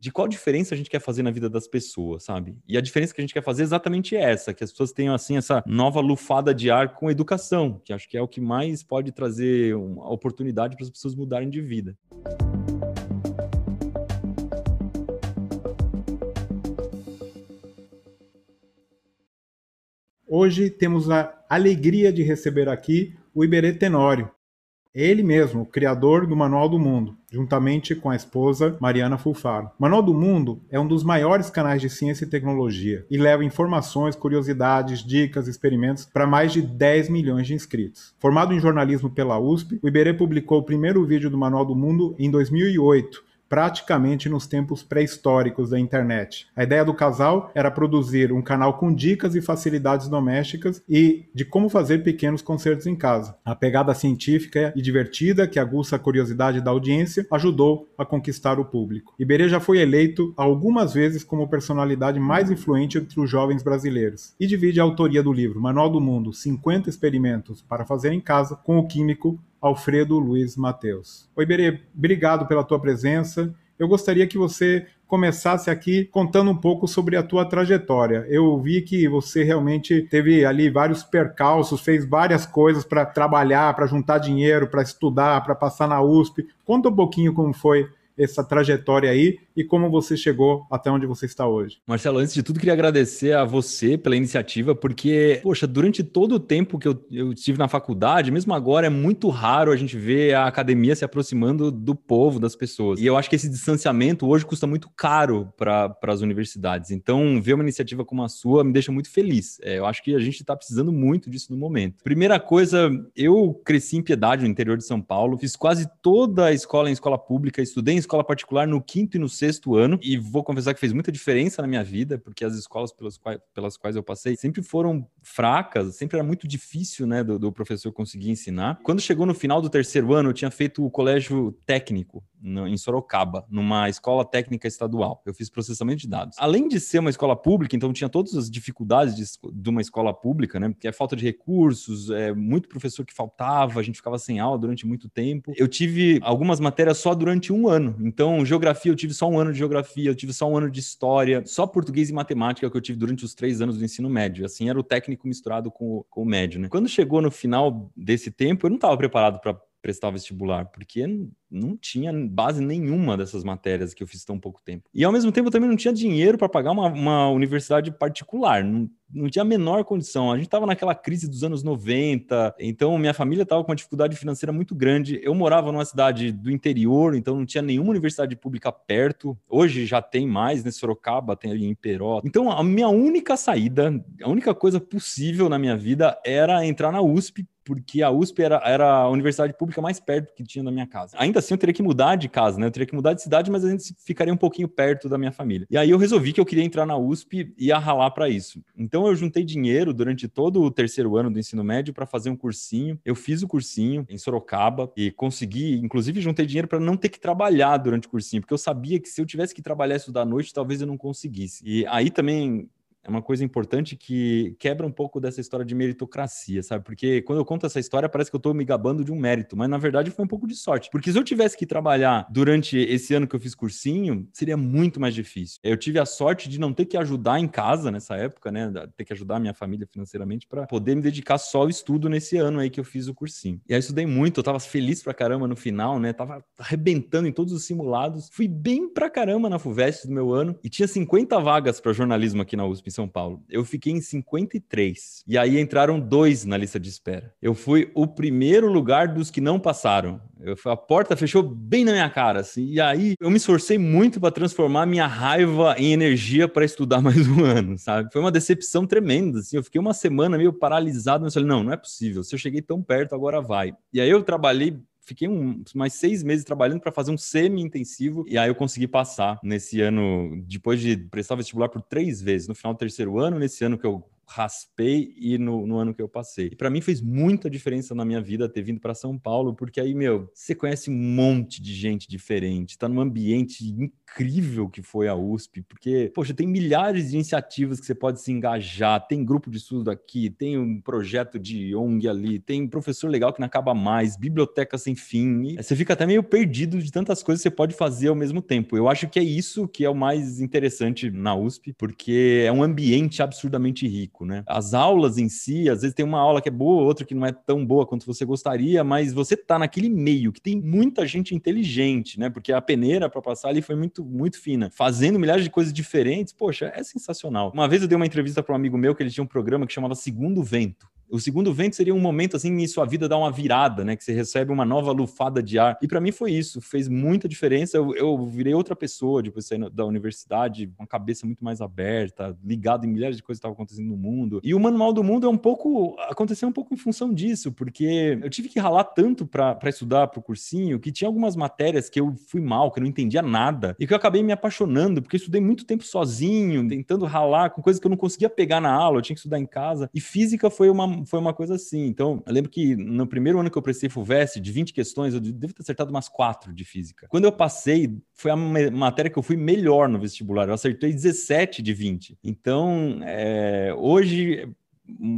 de qual diferença a gente quer fazer na vida das pessoas, sabe? E a diferença que a gente quer fazer é exatamente essa, que as pessoas tenham assim essa nova lufada de ar com educação, que acho que é o que mais pode trazer uma oportunidade para as pessoas mudarem de vida. Hoje temos a alegria de receber aqui o Iberê Tenório, ele mesmo, o criador do Manual do Mundo, juntamente com a esposa Mariana Fulfaro. Manual do Mundo é um dos maiores canais de ciência e tecnologia e leva informações, curiosidades, dicas, experimentos para mais de 10 milhões de inscritos. Formado em jornalismo pela USP, o Iberê publicou o primeiro vídeo do Manual do Mundo em 2008 praticamente nos tempos pré-históricos da internet. A ideia do casal era produzir um canal com dicas e facilidades domésticas e de como fazer pequenos concertos em casa. A pegada científica e divertida que aguça a curiosidade da audiência ajudou a conquistar o público. Iberê já foi eleito algumas vezes como personalidade mais influente entre os jovens brasileiros e divide a autoria do livro Manual do Mundo: 50 experimentos para fazer em casa com o químico Alfredo Luiz Mateus. Oi, Berê, obrigado pela tua presença. Eu gostaria que você começasse aqui contando um pouco sobre a tua trajetória. Eu vi que você realmente teve ali vários percalços, fez várias coisas para trabalhar, para juntar dinheiro, para estudar, para passar na USP. Conta um pouquinho como foi essa trajetória aí e como você chegou até onde você está hoje. Marcelo, antes de tudo, queria agradecer a você pela iniciativa, porque, poxa, durante todo o tempo que eu, eu estive na faculdade, mesmo agora, é muito raro a gente ver a academia se aproximando do povo, das pessoas. E eu acho que esse distanciamento hoje custa muito caro para as universidades. Então, ver uma iniciativa como a sua me deixa muito feliz. É, eu acho que a gente está precisando muito disso no momento. Primeira coisa, eu cresci em Piedade, no interior de São Paulo, fiz quase toda a escola em escola pública, estudei em escola particular no quinto e no sexto ano, e vou confessar que fez muita diferença na minha vida, porque as escolas pelas quais, pelas quais eu passei sempre foram fracas, sempre era muito difícil, né, do, do professor conseguir ensinar. Quando chegou no final do terceiro ano, eu tinha feito o colégio técnico no, em Sorocaba, numa escola técnica estadual. Eu fiz processamento de dados. Além de ser uma escola pública, então tinha todas as dificuldades de, de uma escola pública, né, que é falta de recursos, é muito professor que faltava, a gente ficava sem aula durante muito tempo. Eu tive algumas matérias só durante um ano, então, geografia, eu tive só um ano de geografia, eu tive só um ano de história, só português e matemática que eu tive durante os três anos do ensino médio. Assim, era o técnico misturado com com o médio, né? Quando chegou no final desse tempo, eu não estava preparado para prestar vestibular, porque não tinha base nenhuma dessas matérias que eu fiz tão pouco tempo. E ao mesmo tempo eu também não tinha dinheiro para pagar uma, uma, universidade particular, não, não tinha a menor condição. A gente estava naquela crise dos anos 90, então minha família estava com uma dificuldade financeira muito grande. Eu morava numa cidade do interior, então não tinha nenhuma universidade pública perto. Hoje já tem mais, né? Sorocaba tem ali em Peró. Então a minha única saída, a única coisa possível na minha vida era entrar na USP porque a USP era, era a universidade pública mais perto que tinha da minha casa. Ainda assim, eu teria que mudar de casa, né? Eu teria que mudar de cidade, mas a gente ficaria um pouquinho perto da minha família. E aí eu resolvi que eu queria entrar na USP e ralar para isso. Então eu juntei dinheiro durante todo o terceiro ano do ensino médio para fazer um cursinho. Eu fiz o cursinho em Sorocaba e consegui, inclusive, juntei dinheiro para não ter que trabalhar durante o cursinho, porque eu sabia que se eu tivesse que trabalhar isso da noite, talvez eu não conseguisse. E aí também é uma coisa importante que quebra um pouco dessa história de meritocracia, sabe? Porque quando eu conto essa história, parece que eu estou me gabando de um mérito, mas na verdade foi um pouco de sorte. Porque se eu tivesse que trabalhar durante esse ano que eu fiz cursinho, seria muito mais difícil. Eu tive a sorte de não ter que ajudar em casa nessa época, né? Ter que ajudar a minha família financeiramente para poder me dedicar só ao estudo nesse ano aí que eu fiz o cursinho. E aí estudei muito, eu tava feliz pra caramba no final, né? Tava arrebentando em todos os simulados. Fui bem pra caramba na FUVEST do meu ano e tinha 50 vagas para jornalismo aqui na USP em São Paulo. Eu fiquei em 53. E aí entraram dois na lista de espera. Eu fui o primeiro lugar dos que não passaram. Eu, a porta fechou bem na minha cara, assim. E aí eu me esforcei muito para transformar minha raiva em energia para estudar mais um ano, sabe? Foi uma decepção tremenda, assim. Eu fiquei uma semana meio paralisado, mas falei, não, não é possível. Se eu cheguei tão perto, agora vai. E aí eu trabalhei fiquei um, mais seis meses trabalhando para fazer um semi-intensivo e aí eu consegui passar nesse ano, depois de prestar vestibular por três vezes, no final do terceiro ano, nesse ano que eu raspei e no, no ano que eu passei. E para mim fez muita diferença na minha vida ter vindo para São Paulo, porque aí, meu, você conhece um monte de gente diferente, tá num ambiente incrível que foi a USP, porque, poxa, tem milhares de iniciativas que você pode se engajar, tem grupo de estudo aqui, tem um projeto de ONG ali, tem professor legal que não acaba mais, biblioteca sem fim, você fica até meio perdido de tantas coisas que você pode fazer ao mesmo tempo. Eu acho que é isso que é o mais interessante na USP, porque é um ambiente absurdamente rico, né? As aulas em si, às vezes tem uma aula que é boa, outra que não é tão boa quanto você gostaria, mas você tá naquele meio que tem muita gente inteligente, né? Porque a peneira para passar ali foi muito muito, muito fina, fazendo milhares de coisas diferentes, poxa, é sensacional. Uma vez eu dei uma entrevista para um amigo meu que ele tinha um programa que chamava Segundo Vento. O segundo vento seria um momento assim em sua vida dar uma virada, né? Que você recebe uma nova lufada de ar. E para mim foi isso, fez muita diferença. Eu, eu virei outra pessoa depois de sair da universidade, com a cabeça muito mais aberta, ligado em milhares de coisas que estavam acontecendo no mundo. E o Manual do Mundo é um pouco aconteceu um pouco em função disso, porque eu tive que ralar tanto para estudar para o cursinho que tinha algumas matérias que eu fui mal, que eu não entendia nada, e que eu acabei me apaixonando, porque eu estudei muito tempo sozinho, tentando ralar com coisas que eu não conseguia pegar na aula, eu tinha que estudar em casa. E física foi uma foi uma coisa assim. Então, eu lembro que no primeiro ano que eu prestei FUVEST, de 20 questões, eu devo ter acertado umas quatro de física. Quando eu passei, foi a matéria que eu fui melhor no vestibular. Eu acertei 17 de 20. Então, é, hoje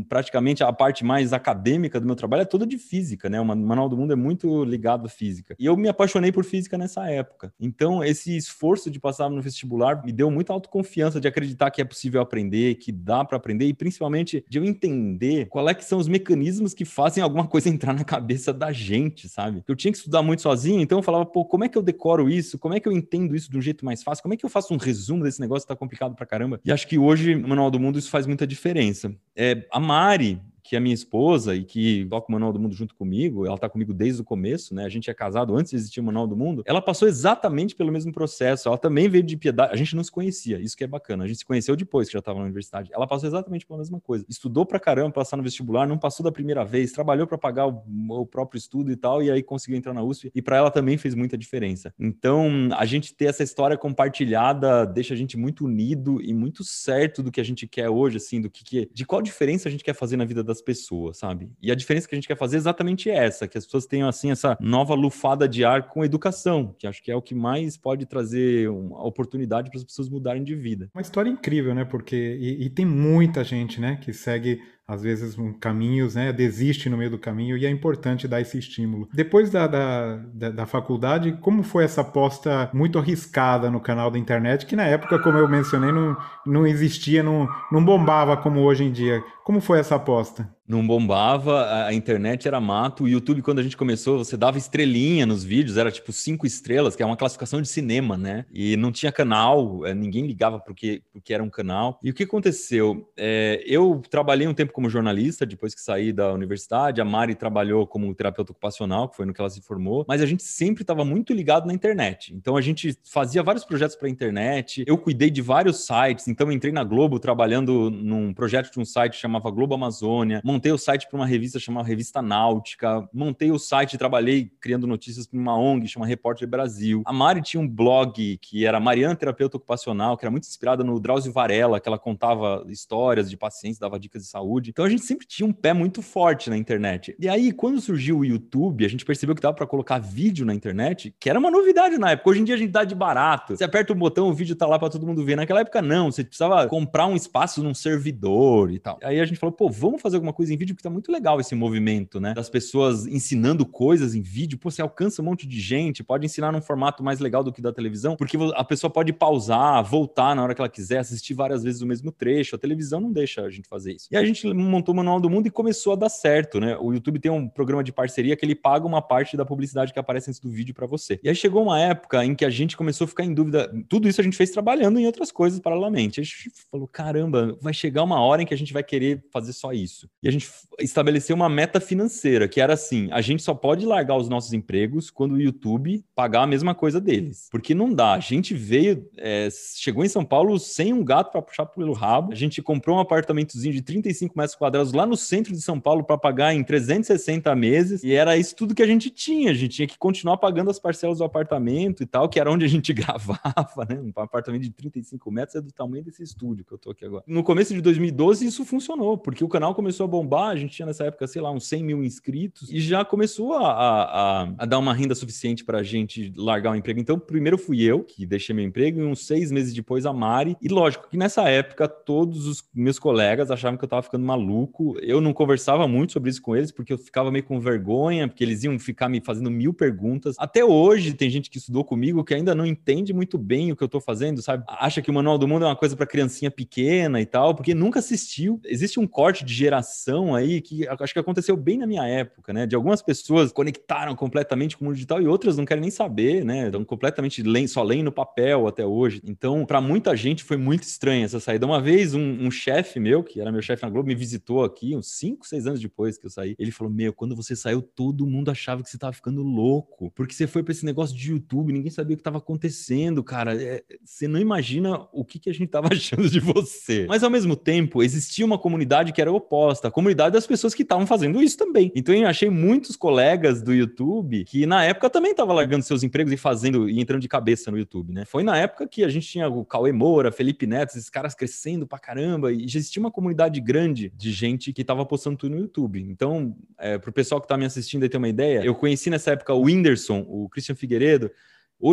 praticamente a parte mais acadêmica do meu trabalho é toda de física, né? O Manual do Mundo é muito ligado à física. E eu me apaixonei por física nessa época. Então, esse esforço de passar no vestibular me deu muita autoconfiança de acreditar que é possível aprender, que dá para aprender e principalmente de eu entender qual é que são os mecanismos que fazem alguma coisa entrar na cabeça da gente, sabe? Eu tinha que estudar muito sozinho, então eu falava, pô, como é que eu decoro isso? Como é que eu entendo isso de um jeito mais fácil? Como é que eu faço um resumo desse negócio que tá complicado pra caramba? E acho que hoje, no Manual do Mundo, isso faz muita diferença. É, a Mari, que é minha esposa e que toca o Manual do Mundo junto comigo, ela está comigo desde o começo, né? A gente é casado antes de existir o Manual do Mundo. Ela passou exatamente pelo mesmo processo. Ela também veio de piedade. A gente não se conhecia, isso que é bacana. A gente se conheceu depois que já estava na universidade. Ela passou exatamente pela mesma coisa. Estudou pra caramba, passar no vestibular, não passou da primeira vez, trabalhou para pagar o, o, próprio estudo e tal, e aí conseguiu entrar na USP. E para ela também fez muita diferença. Então, a gente ter essa história compartilhada deixa a gente muito unido e muito certo do que a gente quer hoje, assim, do que, que de qual diferença a gente quer fazer na vida das pessoas, sabe? E a diferença que a gente quer fazer é exatamente essa, que as pessoas tenham assim essa nova lufada de ar com educação, que acho que é o que mais pode trazer uma oportunidade para as pessoas mudarem de vida. Uma história incrível, né? Porque e, e tem muita gente, né, que segue às vezes um caminhos, né, desiste no meio do caminho e é importante dar esse estímulo. Depois da, da, da, da, faculdade, como foi essa aposta muito arriscada no canal da internet, que na época, como eu mencionei, não, não existia, não, não bombava como hoje em dia. Como foi essa aposta? Não bombava, a internet era mato. O YouTube, quando a gente começou, você dava estrelinha nos vídeos, era tipo cinco estrelas, que é uma classificação de cinema, né? E não tinha canal, é, ninguém ligava porque, porque era um canal. E o que aconteceu? É, eu trabalhei um tempo como jornalista, depois que saí da universidade. A Mari trabalhou como terapeuta ocupacional, que foi no que ela se formou. Mas a gente sempre estava muito ligado na internet. Então a gente fazia vários projetos para internet. Eu cuidei de vários sites. Então entrei na Globo trabalhando num projeto de um site chamado chamava Globo Amazônia, montei o site para uma revista chamada Revista Náutica, montei o site, trabalhei criando notícias para uma ONG chamada Repórter Brasil. A Mari tinha um blog que era Mariana Terapeuta Ocupacional, que era muito inspirada no Drauzio Varela, que ela contava histórias de pacientes, dava dicas de saúde. Então a gente sempre tinha um pé muito forte na internet. E aí, quando surgiu o YouTube, a gente percebeu que dava para colocar vídeo na internet, que era uma novidade na época. Hoje em dia a gente dá de barato. Você aperta o botão, o vídeo tá lá para todo mundo ver. Naquela época não, você precisava comprar um espaço num servidor e tal. Aí a gente falou, pô, vamos fazer alguma coisa em vídeo, porque tá muito legal esse movimento, né? Das pessoas ensinando coisas em vídeo. Pô, você alcança um monte de gente, pode ensinar num formato mais legal do que da televisão, porque a pessoa pode pausar, voltar na hora que ela quiser, assistir várias vezes o mesmo trecho. A televisão não deixa a gente fazer isso. E a gente montou o Manual do Mundo e começou a dar certo, né? O YouTube tem um programa de parceria que ele paga uma parte da publicidade que aparece antes do vídeo para você. E aí chegou uma época em que a gente começou a ficar em dúvida. Tudo isso a gente fez trabalhando em outras coisas paralelamente. A gente falou: caramba, vai chegar uma hora em que a gente vai querer fazer só isso. E a gente estabeleceu uma meta financeira, que era assim: a gente só pode largar os nossos empregos quando o YouTube pagar a mesma coisa deles. Porque não dá. A gente veio, é, chegou em São Paulo sem um gato para puxar pelo rabo. A gente comprou um apartamentozinho de 35 metros quadrados lá no centro de São Paulo para pagar em 360 meses. E era isso tudo que a gente tinha. A gente tinha que continuar pagando as parcelas do apartamento e tal, que era onde a gente gravava, né? Um apartamento de 35 metros é do tamanho desse estúdio que eu tô aqui agora. No começo de 2012, isso funcionou, porque o canal começou a bombar. A gente tinha nessa época, sei lá, uns 100 mil inscritos e já começou a, a, a dar uma renda suficiente para a gente largar o emprego. Então, primeiro fui eu que deixei meu emprego e uns seis meses depois a Mari. E lógico que nessa época todos os meus colegas achavam que eu estava ficando maluco. Eu não conversava muito sobre isso com eles porque eu ficava meio com vergonha, porque eles iam ficar me fazendo mil perguntas. Até hoje tem gente que estudou comigo que ainda não entende muito bem o que eu estou fazendo, sabe? Acha que o Manual do Mundo é uma coisa para criancinha pequena e tal, porque nunca assistiu. Existe um corte de geração aí que acho que aconteceu bem na minha época, né? De algumas pessoas conectaram completamente com o mundo digital e outras não querem nem saber, né? Estão completamente só leem no papel até hoje. Então, para muita gente foi muito estranha essa saída. Uma vez, um, um chefe meu, que era meu chefe na Globo, me visitou aqui, uns 5, 6 anos depois que eu saí. Ele falou: Meu, quando você saiu, todo mundo achava que você estava ficando louco, porque você foi para esse negócio de YouTube, ninguém sabia o que estava acontecendo, cara. É, você não imagina o que, que a gente estava achando de você. Mas ao mesmo tempo, existia uma comunidade que era oposta, comunidade das pessoas que estavam fazendo isso também. Então eu achei muitos colegas do YouTube que na época também estavam largando seus empregos e fazendo e entrando de cabeça no YouTube, né? Foi na época que a gente tinha o Cauê Moura, Felipe Neto, esses caras crescendo pra caramba e já existia uma comunidade grande de gente que tava postando tudo no YouTube. Então, é, pro pessoal que tá me assistindo aí ter uma ideia, eu conheci nessa época o Whindersson, o Christian Figueiredo,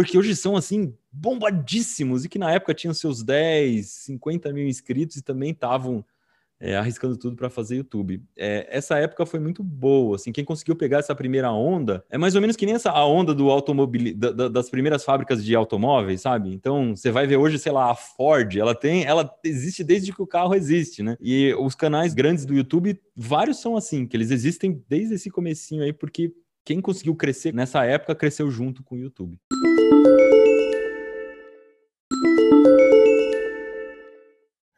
que hoje são assim bombadíssimos e que na época tinham seus 10, 50 mil inscritos e também estavam é, arriscando tudo para fazer YouTube. É, essa época foi muito boa, assim, quem conseguiu pegar essa primeira onda é mais ou menos que nem essa a onda do automóvel da, da, das primeiras fábricas de automóveis, sabe? Então você vai ver hoje, sei lá, a Ford, ela tem, ela existe desde que o carro existe, né? E os canais grandes do YouTube, vários são assim, que eles existem desde esse comecinho aí, porque quem conseguiu crescer nessa época cresceu junto com o YouTube.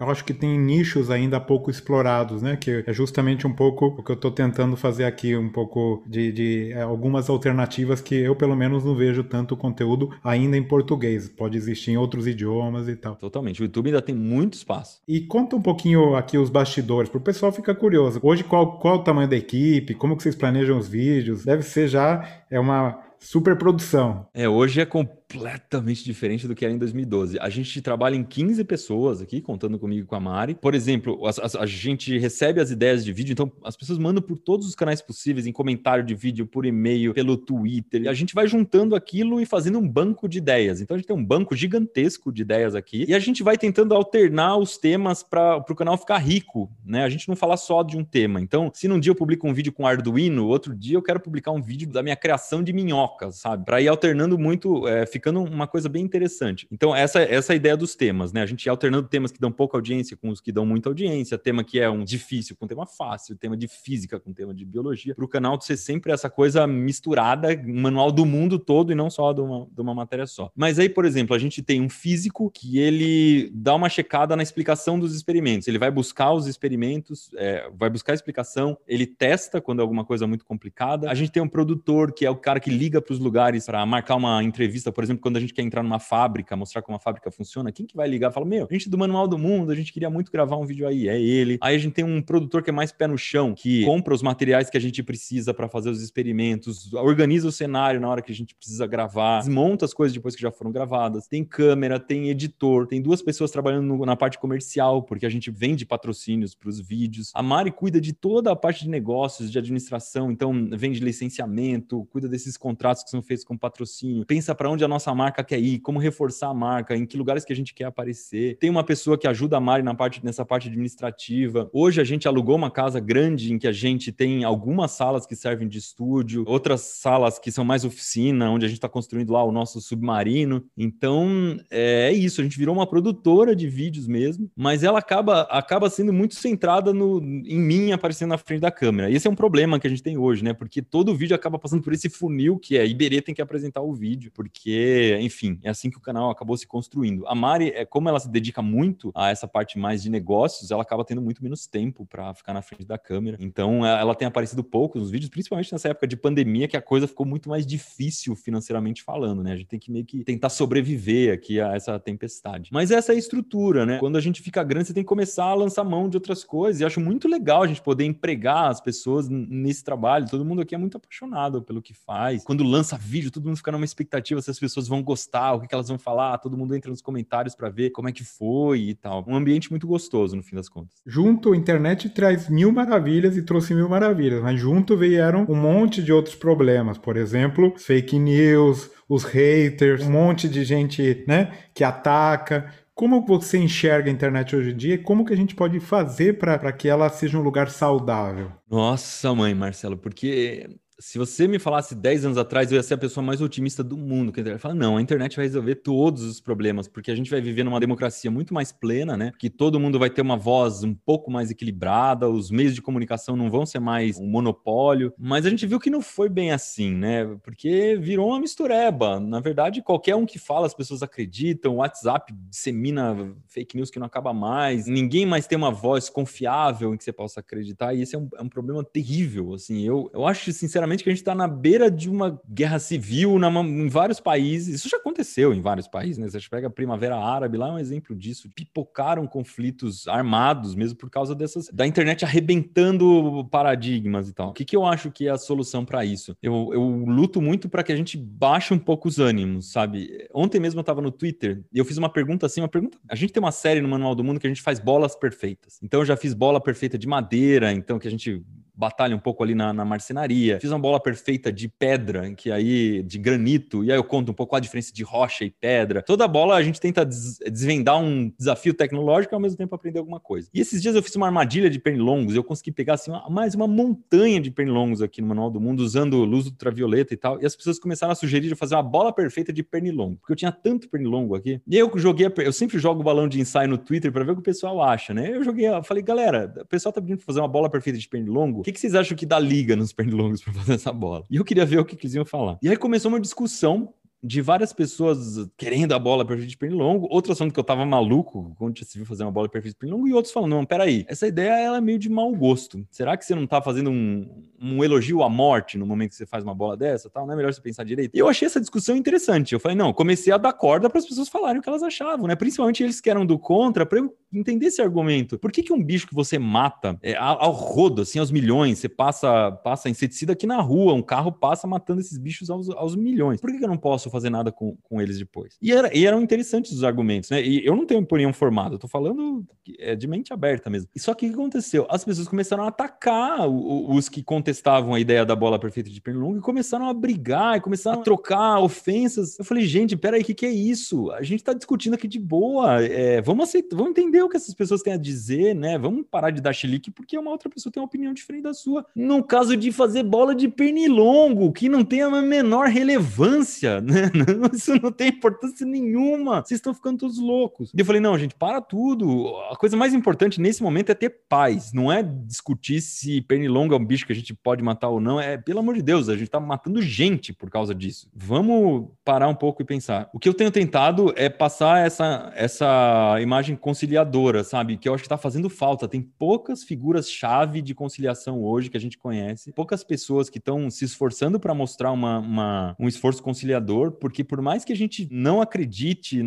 Eu acho que tem nichos ainda pouco explorados, né? Que é justamente um pouco o que eu estou tentando fazer aqui, um pouco de, de é, algumas alternativas que eu, pelo menos, não vejo tanto conteúdo ainda em português. Pode existir em outros idiomas e tal. Totalmente. O YouTube ainda tem muito espaço. E conta um pouquinho aqui os bastidores, para o pessoal ficar curioso. Hoje, qual, qual o tamanho da equipe? Como que vocês planejam os vídeos? Deve ser já é uma super produção. É, hoje é completamente diferente do que era em 2012. A gente trabalha em 15 pessoas aqui, contando comigo e com a Mari. Por exemplo, a, a, a, gente recebe as ideias de vídeo, então as pessoas mandam por todos os canais possíveis, em comentário de vídeo, por e-mail, pelo Twitter. A gente vai juntando aquilo e fazendo um banco de ideias. Então a gente tem um banco gigantesco de ideias aqui e a gente vai tentando alternar os temas para o canal ficar rico, né? A gente não falar só de um tema. Então, se num dia eu publico um vídeo com Arduino, outro dia eu quero publicar um vídeo da minha criação de minhoca trocas, sabe? Para ir alternando muito, é, ficando uma coisa bem interessante. Então, essa, essa é ideia dos temas, né? A gente alternando temas que dão pouca audiência com os que dão muita audiência, tema que é um difícil com tema fácil, tema de física com tema de biologia, para o canal ser sempre essa coisa misturada, manual do mundo todo e não só de uma, de uma matéria só. Mas aí, por exemplo, a gente tem um físico que ele dá uma checada na explicação dos experimentos. Ele vai buscar os experimentos, é, vai buscar a explicação, ele testa quando é alguma coisa muito complicada. A gente tem um produtor que é o cara que liga para os lugares para marcar uma entrevista, por exemplo, quando a gente quer entrar numa fábrica, mostrar como a fábrica funciona, quem que vai ligar? Fala, meu, a gente é do Manual do Mundo, a gente queria muito gravar um vídeo aí, é ele. Aí a gente tem um produtor que é mais pé no chão, que compra os materiais que a gente precisa para fazer os experimentos, organiza o cenário na hora que a gente precisa gravar, desmonta as coisas depois que já foram gravadas, tem câmera, tem editor, tem duas pessoas trabalhando no, na parte comercial, porque a gente vende patrocínios para os vídeos. A Mari cuida de toda a parte de negócios, de administração, então vende licenciamento, cuida desses contratos contratos que são feitos com patrocínio, pensa para onde a nossa marca quer ir, como reforçar a marca, em que lugares que a gente quer aparecer. Tem uma pessoa que ajuda a Mari na parte, nessa parte administrativa. Hoje a gente alugou uma casa grande em que a gente tem algumas salas que servem de estúdio, outras salas que são mais oficina, onde a gente está construindo lá o nosso submarino. Então é, é isso, a gente virou uma produtora de vídeos mesmo, mas ela acaba, acaba sendo muito centrada no, em mim aparecendo na frente da câmera. Esse é um problema que a gente tem hoje, né? Porque todo vídeo acaba passando por esse funil que é Iberê tem que apresentar o vídeo, porque enfim, é assim que o canal acabou se construindo. A Mari, é como ela se dedica muito a essa parte mais de negócios, ela acaba tendo muito menos tempo para ficar na frente da câmera. Então, é, ela tem aparecido pouco nos vídeos, principalmente nessa época de pandemia, que a coisa ficou muito mais difícil financeiramente falando, né? A gente tem que meio que tentar sobreviver aqui a essa tempestade. Mas essa é a estrutura, né? Quando a gente fica grande, você tem que começar a lançar mão de outras coisas. E acho muito legal a gente poder empregar as pessoas nesse trabalho. Todo mundo aqui é muito apaixonado pelo que faz. Quando lança vídeo, todo mundo fica numa expectativa se as pessoas vão gostar, o que, elas vão falar. Todo mundo entra nos comentários para ver como é que foi e tal. Um ambiente muito gostoso, no fim das contas. Junto, a internet traz mil maravilhas e trouxe mil maravilhas, mas junto vieram um monte de outros problemas. Por exemplo, fake news, os haters, um monte de gente né, que ataca. Como você enxerga a internet hoje em dia e como que a gente pode fazer para que ela seja um lugar saudável? Nossa, mãe, Marcelo, porque se você me falasse 10 anos atrás, eu ia ser a pessoa mais otimista do mundo. Que fala, não, a internet vai resolver todos os problemas, porque a gente vai viver numa democracia muito mais plena, né? Que todo mundo vai ter uma voz um pouco mais equilibrada, os meios de comunicação não vão ser mais um monopólio. Mas a gente viu que não foi bem assim, né? Porque virou uma mistureba. Na verdade, qualquer um que fala, as pessoas acreditam, o WhatsApp dissemina fake news que não acaba mais, ninguém mais tem uma voz confiável em que você possa acreditar, e esse é um, é um problema terrível. Assim, eu, eu acho, sinceramente, que a gente está na beira de uma guerra civil na, em vários países. Isso já aconteceu em vários países, né? Você pega a Primavera Árabe, lá é um exemplo disso. Pipocaram conflitos armados mesmo por causa dessas da internet arrebentando paradigmas e tal. O que, que eu acho que é a solução para isso? Eu, eu luto muito para que a gente baixe um pouco os ânimos, sabe? Ontem mesmo eu estava no Twitter e eu fiz uma pergunta assim, uma pergunta. A gente tem uma série no Manual do Mundo que a gente faz bolas perfeitas. Então eu já fiz bola perfeita de madeira, então que a gente batalha um pouco ali na, na, marcenaria. Fiz uma bola perfeita de pedra, que aí de granito, e aí eu conto um pouco a diferença de rocha e pedra. Toda bola a gente tenta des desvendar um desafio tecnológico e ao mesmo tempo aprender alguma coisa. E esses dias eu fiz uma armadilha de pernilongos, eu consegui pegar assim uma, mais uma montanha de pernilongos aqui no Manual do Mundo usando luz ultravioleta e tal. E as pessoas começaram a sugerir de fazer uma bola perfeita de pernilongo, porque eu tinha tanto pernilongo aqui. E eu joguei, eu sempre jogo balão de ensaio no Twitter para ver o que o pessoal acha, né? Eu joguei, eu falei, galera, o pessoal tá pedindo pra fazer uma bola perfeita de pernilongo. Que, que vocês acham que dá liga nos pernilongos para fazer essa bola? E eu queria ver o que, que eles iam falar. E aí começou uma discussão de várias pessoas querendo a bola perfeita de pernilongo, outras falando que eu tava maluco quando se viu fazer uma bola perfeita de pernilongo, e outros falando, não, peraí, essa ideia ela é meio de mau gosto. Será que você não tá fazendo um, um elogio à morte no momento que você faz uma bola dessa? Tal? Não é melhor você pensar direito? E eu achei essa discussão interessante. Eu falei, não, comecei a dar corda para as pessoas falarem o que elas achavam, né? Principalmente eles que eram do contra, para eu entender esse argumento. Por que, que um bicho que você mata é, ao rodo, assim, aos milhões, você passa, passa inseticida aqui na rua, um carro passa matando esses bichos aos, aos milhões. Por que, que eu não posso fazer nada com, com eles depois? E, era, e eram interessantes os argumentos, né? E eu não tenho opinião formada, eu tô falando é, de mente aberta mesmo. E só que o que aconteceu? As pessoas começaram a atacar o, os que contestavam a ideia da bola perfeita de pernilongo e começaram a brigar e começaram a trocar ofensas. Eu falei, gente, peraí, o que, que é isso? A gente tá discutindo aqui de boa, é, vamos aceitar, vamos entender o que essas pessoas têm a dizer, né? Vamos parar de dar chilique porque uma outra pessoa tem uma opinião diferente da sua. No caso de fazer bola de pernilongo, que não tem a menor relevância, né? Isso não tem importância nenhuma. Vocês estão ficando todos loucos. E eu falei, não, gente, para tudo. A coisa mais importante nesse momento é ter paz, não é discutir se pernilongo é um bicho que a gente pode matar ou não. É, pelo amor de Deus, a gente tá matando gente por causa disso. Vamos parar um pouco e pensar. O que eu tenho tentado é passar essa, essa imagem conciliadora, sabe? Que eu acho que está fazendo falta. Tem poucas figuras-chave de conciliação hoje que a gente conhece, poucas pessoas que estão se esforçando para mostrar uma, uma, um esforço conciliador, porque por mais que a gente não acredite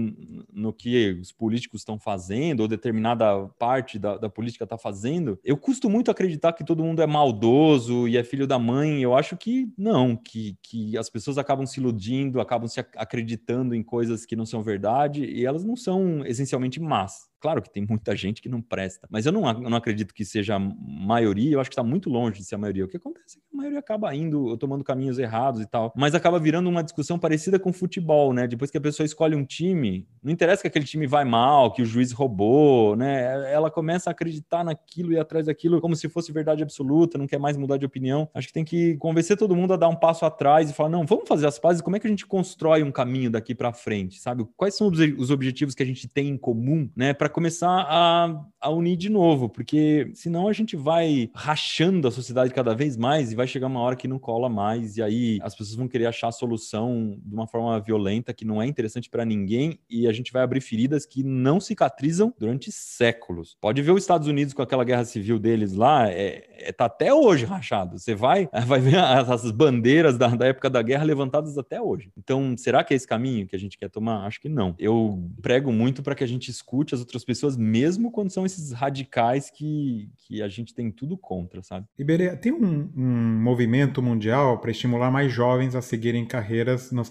no que os políticos estão fazendo, ou determinada parte da, da política está fazendo, eu custo muito acreditar que todo mundo é maldoso e é filho da mãe. Eu acho que não, que, que as pessoas acabam se iludindo, acabam se acreditando em coisas que não são verdade, e elas não são essencialmente más. Claro que tem muita gente que não presta, mas eu não, eu não acredito que seja a maioria, eu acho que está muito longe de ser a maioria. O que acontece é que a maioria acaba indo, tomando caminhos errados e tal, mas acaba virando uma discussão parecida com futebol, né? Depois que a pessoa escolhe um time, não interessa que aquele time vai mal, que o juiz roubou, né? Ela começa a acreditar naquilo e atrás daquilo como se fosse verdade absoluta, não quer mais mudar de opinião. Acho que tem que convencer todo mundo a dar um passo atrás e falar: não, vamos fazer as pazes, como é que a gente constrói um caminho daqui para frente, sabe? Quais são os objetivos que a gente tem em comum, né? Para começar a, a unir de novo, porque senão a gente vai rachando a sociedade cada vez mais e vai chegar uma hora que não cola mais, e aí as pessoas vão querer achar a solução de uma forma violenta que não é interessante para ninguém, e a gente vai abrir feridas que não cicatrizam durante séculos. Pode ver os Estados Unidos com aquela guerra civil deles lá, é, é tá até hoje rachado. Você vai, vai ver as bandeiras da, da época da guerra levantadas até hoje. Então, será que é esse caminho que a gente quer tomar? Acho que não. Eu prego muito para que a gente escute as outras pessoas, mesmo quando são esses radicais que, que a gente tem tudo contra, sabe? Iberê, tem um, um movimento mundial para estimular mais jovens a seguirem carreiras no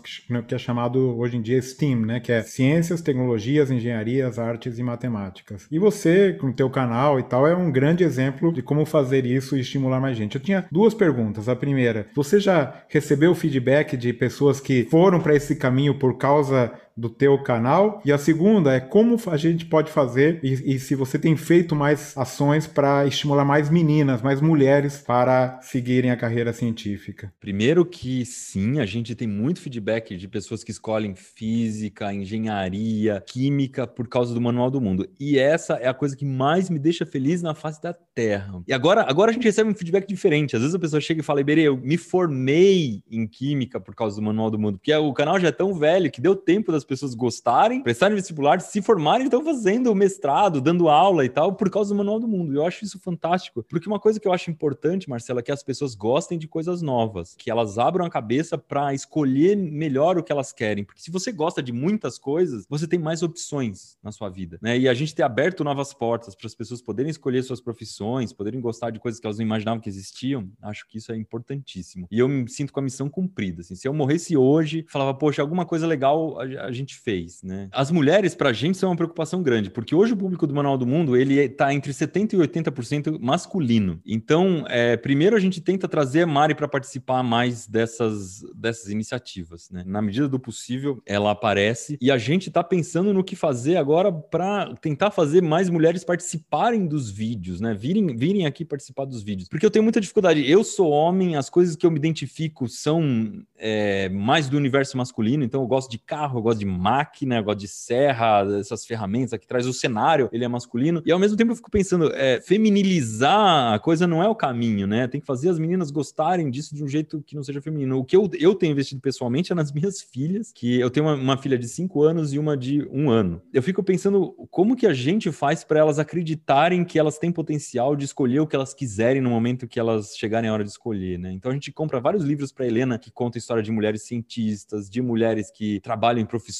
que é chamado hoje em dia STEAM, né? Que é ciências, tecnologias, engenharias, artes e matemáticas. E você, com o teu canal e tal, é um grande exemplo de como fazer isso e estimular mais gente. Eu tinha duas perguntas. A primeira, você já recebeu feedback de pessoas que foram para esse caminho por causa do teu canal. E a segunda é como a gente pode fazer e, e se você tem feito mais ações para estimular mais meninas, mais mulheres para seguirem a carreira científica. Primeiro que sim, a gente tem muito feedback de pessoas que escolhem física, engenharia, química por causa do Manual do Mundo. E essa é a coisa que mais me deixa feliz na face da Terra. E agora, agora a gente recebe um feedback diferente. Às vezes a pessoa chega e fala, Iberê, eu me formei em química por causa do Manual do Mundo, porque o canal já é tão velho que deu tempo das pessoas gostarem, prestarem vestibular, se formarem, estão fazendo mestrado, dando aula e tal, por causa do Manual do Mundo. Eu acho isso fantástico, porque uma coisa que eu acho importante, Marcela, é que as pessoas gostem de coisas novas, que elas abram a cabeça para escolher melhor o que elas querem. Porque se você gosta de muitas coisas, você tem mais opções na sua vida, né? E a gente ter aberto novas portas para as pessoas poderem escolher suas profissões, poderem gostar de coisas que elas não imaginavam que existiam, acho que isso é importantíssimo. E eu me sinto com a missão cumprida. Assim, se eu morresse hoje, falava, poxa, alguma coisa legal a gente fez, né? As mulheres, pra gente, são uma preocupação grande, porque hoje o público do Manual do Mundo, ele tá entre 70% e 80% masculino. Então, é, primeiro a gente tenta trazer a Mari para participar mais dessas, dessas iniciativas, né? Na medida do possível, ela aparece e a gente tá pensando no que fazer agora para tentar fazer mais mulheres participarem dos vídeos, né? Virem, virem aqui participar dos vídeos. Porque eu tenho muita dificuldade. Eu sou homem, as coisas que eu me identifico são é, mais do universo masculino, então eu gosto de carro, eu gosto de máquina, eu de serra, essas ferramentas que traz o cenário, ele é masculino. E ao mesmo tempo eu fico pensando, é, feminilizar a coisa não é o caminho, né? Tem que fazer as meninas gostarem disso de um jeito que não seja feminino. O que eu, eu tenho investido pessoalmente é nas minhas filhas, que eu tenho uma, uma filha de 5 anos e uma de um ano. Eu fico pensando como que a gente faz para elas acreditarem que elas têm potencial de escolher o que elas quiserem no momento que elas chegarem a hora de escolher, né? Então a gente compra vários livros para Helena que contam história de mulheres cientistas, de mulheres que trabalham em profissões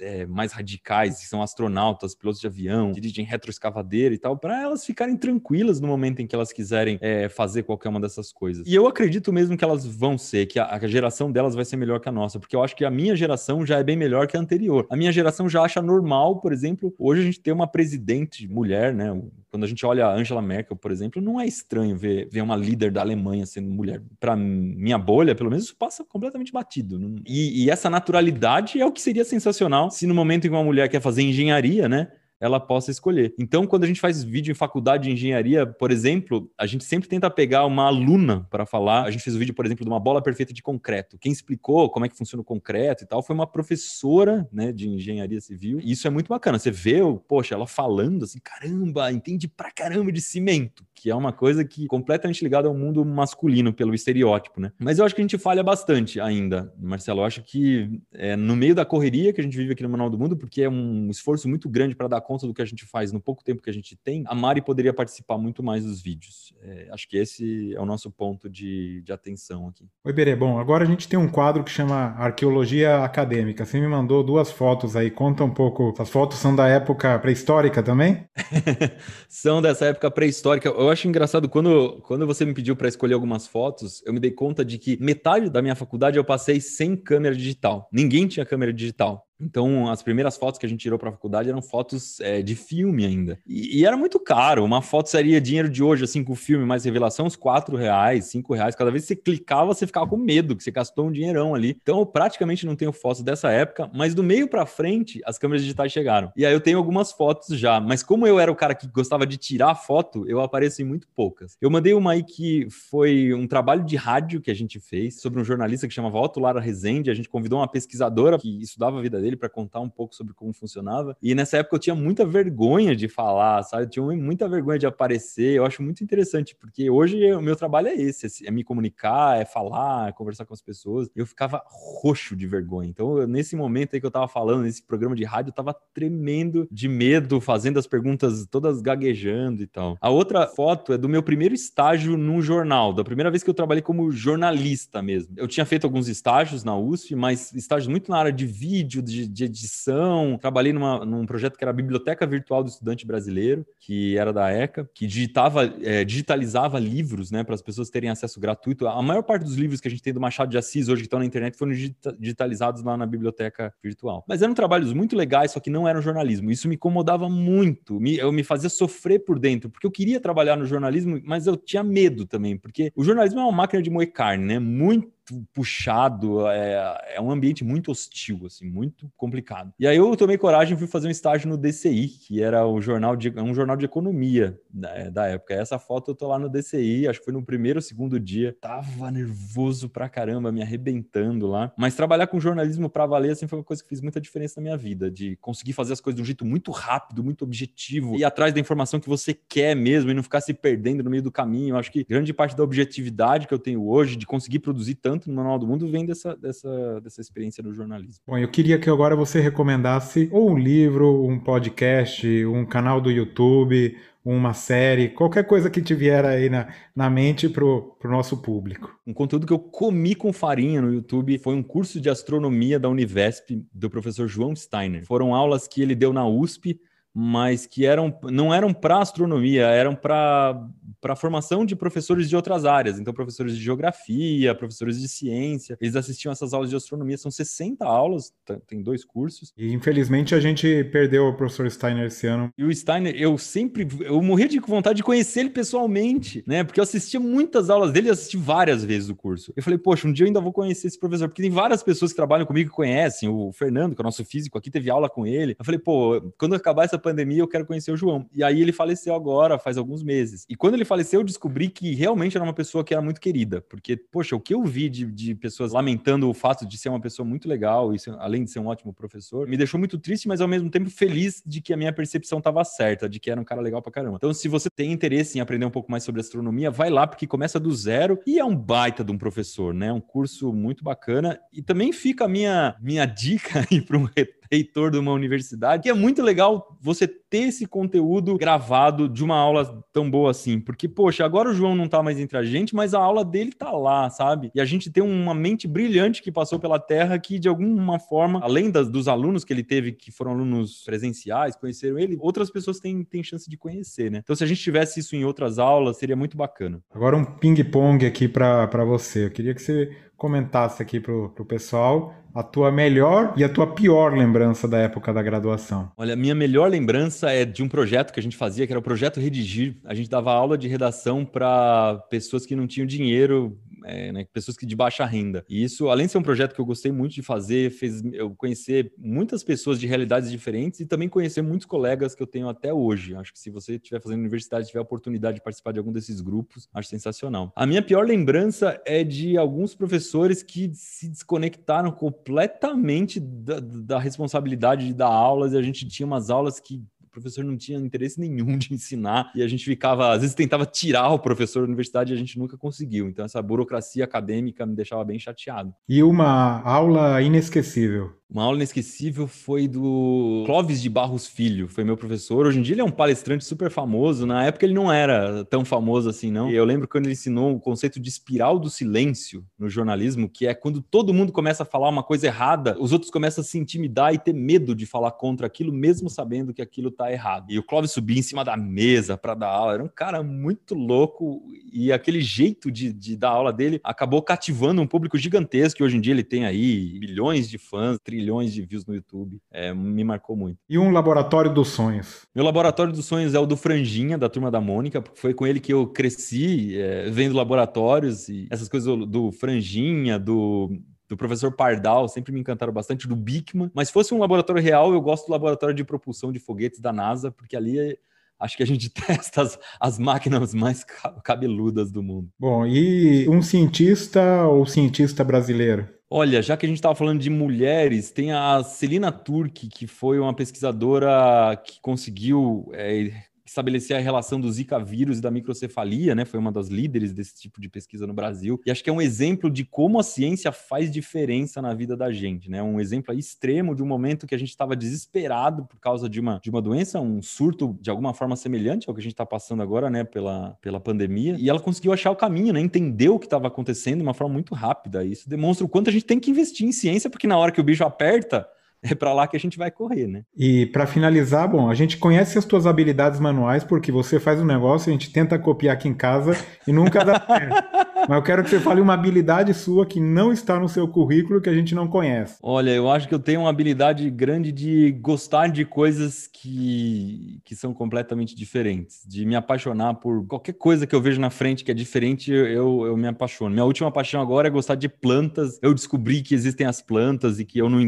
é, mais radicais, que são astronautas, pilotos de avião, dirigem retroescavadeira e tal, para elas ficarem tranquilas no momento em que elas quiserem é, fazer qualquer uma dessas coisas. E eu acredito mesmo que elas vão ser, que a, a geração delas vai ser melhor que a nossa, porque eu acho que a minha geração já é bem melhor que a anterior. A minha geração já acha normal, por exemplo, hoje a gente ter uma presidente mulher, né? Quando a gente olha a Angela Merkel, por exemplo, não é estranho ver, ver uma líder da Alemanha sendo mulher. Para minha bolha, pelo menos, isso passa completamente batido. E, e essa naturalidade é o que seria sensacional se no momento em que uma mulher quer fazer engenharia, né? Ela possa escolher. Então, quando a gente faz vídeo em faculdade de engenharia, por exemplo, a gente sempre tenta pegar uma aluna para falar. A gente fez um vídeo, por exemplo, de uma bola perfeita de concreto. Quem explicou como é que funciona o concreto e tal foi uma professora, né, de engenharia civil. E isso é muito bacana. Você vê, poxa, ela falando assim, caramba, entende pra caramba de cimento, que é uma coisa que completamente ligada ao mundo masculino pelo estereótipo, né? Mas eu acho que a gente falha bastante ainda, Marcelo. Eu acho que é, no meio da correria que a gente vive aqui no Manual do Mundo, porque é um esforço muito grande para dar conta do que a gente faz no pouco tempo que a gente tem, a Mari poderia participar muito mais dos vídeos. É, acho que esse é o nosso ponto de, de atenção aqui. Oi, Berê. Bom, agora a gente tem um quadro que chama Arqueologia Acadêmica. Você me mandou duas fotos aí. Conta um pouco. Essas fotos são da época pré-histórica também? são dessa época pré-histórica. Eu acho engraçado, quando, quando você me pediu para escolher algumas fotos, eu me dei conta de que metade da minha faculdade eu passei sem câmera digital. Ninguém tinha câmera digital. Então, as primeiras fotos que a gente tirou para a faculdade eram fotos é, de filme ainda. E, e, era muito caro. Uma foto seria dinheiro de hoje, assim, com filme mais revelação, uns 4 reais, 5 reais. Cada vez que você clicava, você ficava com medo, que você gastou um dinheirão ali. Então, eu praticamente não tenho fotos dessa época, mas do meio para frente, as câmeras digitais chegaram. E aí eu tenho algumas fotos já. Mas como eu era o cara que gostava de tirar foto, eu apareço em muito poucas. Eu mandei uma aí que foi um trabalho de rádio que a gente fez sobre um jornalista que chamava Otto Lara Rezende. A gente convidou uma pesquisadora que estudava a vida dele dele para contar um pouco sobre como funcionava. E nessa época eu tinha muita vergonha de falar, sabe? Eu tinha muita vergonha de aparecer. Eu acho muito interessante, porque hoje o meu trabalho é esse: é me comunicar, é falar, é conversar com as pessoas. Eu ficava roxo de vergonha. Então, nesse momento aí que eu tava falando, nesse programa de rádio, eu tava tremendo de medo, fazendo as perguntas todas gaguejando e tal. A outra foto é do meu primeiro estágio num jornal, da primeira vez que eu trabalhei como jornalista mesmo. Eu tinha feito alguns estágios na USP, mas estágios muito na área de vídeo, de, de edição. Trabalhei numa, num projeto que era a Biblioteca Virtual do Estudante Brasileiro, que era da ECA, que digitava, é, digitalizava livros, né, para as pessoas terem acesso gratuito. A maior parte dos livros que a gente tem do Machado de Assis hoje que estão na internet foram digitalizados lá na biblioteca virtual. Mas eram trabalhos muito legais, só que não eram jornalismo. Isso me incomodava muito. Me, eu me fazia sofrer por dentro, porque eu queria trabalhar no jornalismo, mas eu tinha medo também, porque o jornalismo é uma máquina de moer carne, né? Muito puxado, é, é um ambiente muito hostil, assim, muito complicado. E aí eu tomei coragem e fui fazer um estágio no DCI, que era o jornal de, um jornal de economia da, da época. Essa foto eu tô lá no DCI, acho que foi no primeiro ou segundo dia. Tava nervoso pra caramba, me arrebentando lá. Mas trabalhar com jornalismo pra valer, assim, foi uma coisa que fez muita diferença na minha vida, de conseguir fazer as coisas de um jeito muito rápido, muito objetivo, ir atrás da informação que você quer mesmo e não ficar se perdendo no meio do caminho. Acho que grande parte da objetividade que eu tenho hoje, de conseguir produzir tanto tanto no Manual do Mundo vem dessa, dessa, dessa experiência no jornalismo. Bom, eu queria que agora você recomendasse ou um livro, um podcast, um canal do YouTube, uma série, qualquer coisa que tiver aí na, na mente para o nosso público. Um conteúdo que eu comi com farinha no YouTube foi um curso de astronomia da Univesp do professor João Steiner. Foram aulas que ele deu na USP, mas que eram não eram para astronomia, eram para para a formação de professores de outras áreas, então professores de geografia, professores de ciência, eles assistiam essas aulas de astronomia, são 60 aulas, tem dois cursos. E infelizmente a gente perdeu o professor Steiner esse ano. E o Steiner, eu sempre, eu morria de vontade de conhecer ele pessoalmente, né? Porque eu assistia muitas aulas dele, assisti várias vezes o curso. Eu falei, poxa, um dia eu ainda vou conhecer esse professor, porque tem várias pessoas que trabalham comigo que conhecem, o Fernando, que é o nosso físico aqui, teve aula com ele. Eu falei, pô, quando acabar essa pandemia, eu quero conhecer o João. E aí ele faleceu agora, faz alguns meses. E quando ele faleceu, eu descobri que realmente era uma pessoa que era muito querida, porque, poxa, o que eu vi de, de pessoas lamentando o fato de ser uma pessoa muito legal, e ser, além de ser um ótimo professor, me deixou muito triste, mas ao mesmo tempo feliz de que a minha percepção estava certa, de que era um cara legal pra caramba. Então, se você tem interesse em aprender um pouco mais sobre astronomia, vai lá, porque começa do zero e é um baita de um professor, né? Um curso muito bacana. E também fica a minha, minha dica aí para um reitor de uma universidade, que é muito legal você ter esse conteúdo gravado de uma aula tão boa assim, porque, poxa, agora o João não tá mais entre a gente, mas a aula dele tá lá, sabe? E a gente tem uma mente brilhante que passou pela Terra que, de alguma forma, além das, dos alunos que ele teve, que foram alunos presenciais, conheceram ele, outras pessoas têm, têm chance de conhecer, né? Então, se a gente tivesse isso em outras aulas, seria muito bacana. Agora um ping-pong aqui para você. Eu queria que você comentasse aqui pro, pessoal a tua melhor e a tua pior lembrança da época da graduação. Olha, minha melhor lembrança é de um projeto que a gente fazia, que era o projeto Redigir. A gente dava aula de redação para pessoas que não tinham dinheiro é, né, pessoas que de baixa renda. E isso, além de ser um projeto que eu gostei muito de fazer, fez eu conhecer muitas pessoas de realidades diferentes e também conhecer muitos colegas que eu tenho até hoje. Acho que se você estiver fazendo universidade, tiver a oportunidade de participar de algum desses grupos, acho sensacional. A minha pior lembrança é de alguns professores que se desconectaram completamente da, da responsabilidade de dar aulas e a gente tinha umas aulas que professor não tinha interesse nenhum de ensinar e a gente ficava, às vezes tentava tirar o professor da universidade e a gente nunca conseguiu. Então essa burocracia acadêmica me deixava bem chateado. E uma aula inesquecível? Uma aula inesquecível foi do Clóvis de Barros Filho, foi meu professor. Hoje em dia ele é um palestrante super famoso. Na época ele não era tão famoso assim, não. E eu lembro quando ele ensinou o conceito de espiral do silêncio no jornalismo, que é quando todo mundo começa a falar uma coisa errada, os outros começam a se intimidar e ter medo de falar contra aquilo, mesmo sabendo que aquilo tá errado. E o Clóvis subia em cima da mesa para dar aula. Era um cara muito louco e aquele jeito de, de dar aula dele acabou cativando um público gigantesco. Que hoje em dia ele tem aí milhões de fãs, trilhões de views no YouTube. É, me marcou muito. E um laboratório dos sonhos? Meu laboratório dos sonhos é o do Franjinha, da turma da Mônica, porque foi com ele que eu cresci é, vendo laboratórios e essas coisas do, do Franjinha, do do professor Pardal, sempre me encantaram bastante, do Bickman. Mas se fosse um laboratório real, eu gosto do laboratório de propulsão de foguetes da NASA, porque ali acho que a gente testa as, as máquinas mais cabeludas do mundo. Bom, e um cientista ou cientista brasileiro? Olha, já que a gente estava falando de mulheres, tem a Celina Turk, que foi uma pesquisadora que conseguiu é, estabelecer a relação do Zika vírus e da microcefalia, né? Foi uma das líderes desse tipo de pesquisa no Brasil. E acho que é um exemplo de como a ciência faz diferença na vida da gente, né? Um exemplo extremo de um momento que a gente estava desesperado por causa de uma, de uma doença, um surto de alguma forma semelhante ao que a gente está passando agora, né? Pela, pela pandemia. E ela conseguiu achar o caminho, né? Entendeu o que estava acontecendo de uma forma muito rápida. Isso demonstra o quanto a gente tem que investir em ciência, porque na hora que o bicho aperta, é para lá que a gente vai correr, né? E para finalizar, bom, a gente conhece as tuas habilidades manuais porque você faz um negócio, a gente tenta copiar aqui em casa e nunca dá certo. Mas eu quero que você fale uma habilidade sua que não está no seu currículo que a gente não conhece. Olha, eu acho que eu tenho uma habilidade grande de gostar de coisas que, que são completamente diferentes, de me apaixonar por qualquer coisa que eu vejo na frente que é diferente, eu, eu me apaixono. Minha última paixão agora é gostar de plantas. Eu descobri que existem as plantas e que eu não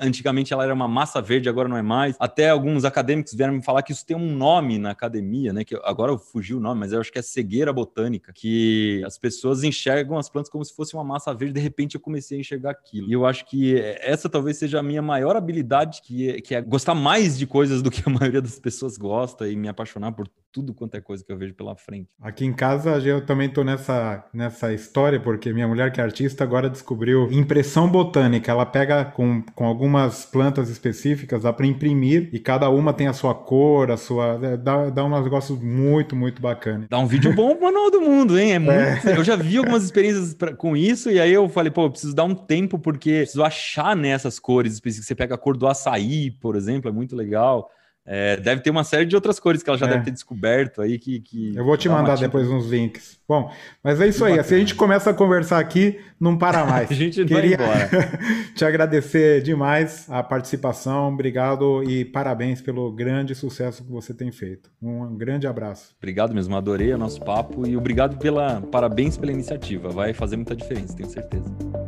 antigamente antigamente ela era uma massa verde, agora não é mais. Até alguns acadêmicos vieram me falar que isso tem um nome na academia, né? Que agora eu fugi o nome, mas eu acho que é cegueira botânica, que as pessoas enxergam as plantas como se fosse uma massa verde, de repente eu comecei a enxergar aquilo. E eu acho que essa talvez seja a minha maior habilidade, que é, que é gostar mais de coisas do que a maioria das pessoas gosta e me apaixonar por tudo quanto é coisa que eu vejo pela frente. Aqui em casa eu também tô nessa, nessa história, porque minha mulher que é artista agora descobriu impressão botânica. Ela pega com, com algumas plantas específicas, dá para imprimir e cada uma tem a sua cor, a sua. É, dá, dá um negócio muito, muito bacana. Dá um vídeo bom pro manual do mundo, hein? É muito... É. Eu já vi algumas experiências pra, com isso, e aí eu falei, pô, eu preciso dar um tempo, porque preciso achar nessas cores específicas. Você pega a cor do açaí, por exemplo, é muito legal. É, deve ter uma série de outras cores que ela já é. deve ter descoberto aí que. que eu vou te mandar depois uns links. Bom, mas é isso aí. Se a gente começa a conversar aqui, não para mais. a gente Queria vai embora. te agradecer demais a participação. Obrigado e parabéns pelo grande sucesso que você tem feito. Um grande abraço. Obrigado mesmo, adorei o nosso papo e obrigado pela parabéns pela iniciativa. Vai fazer muita diferença, tenho certeza.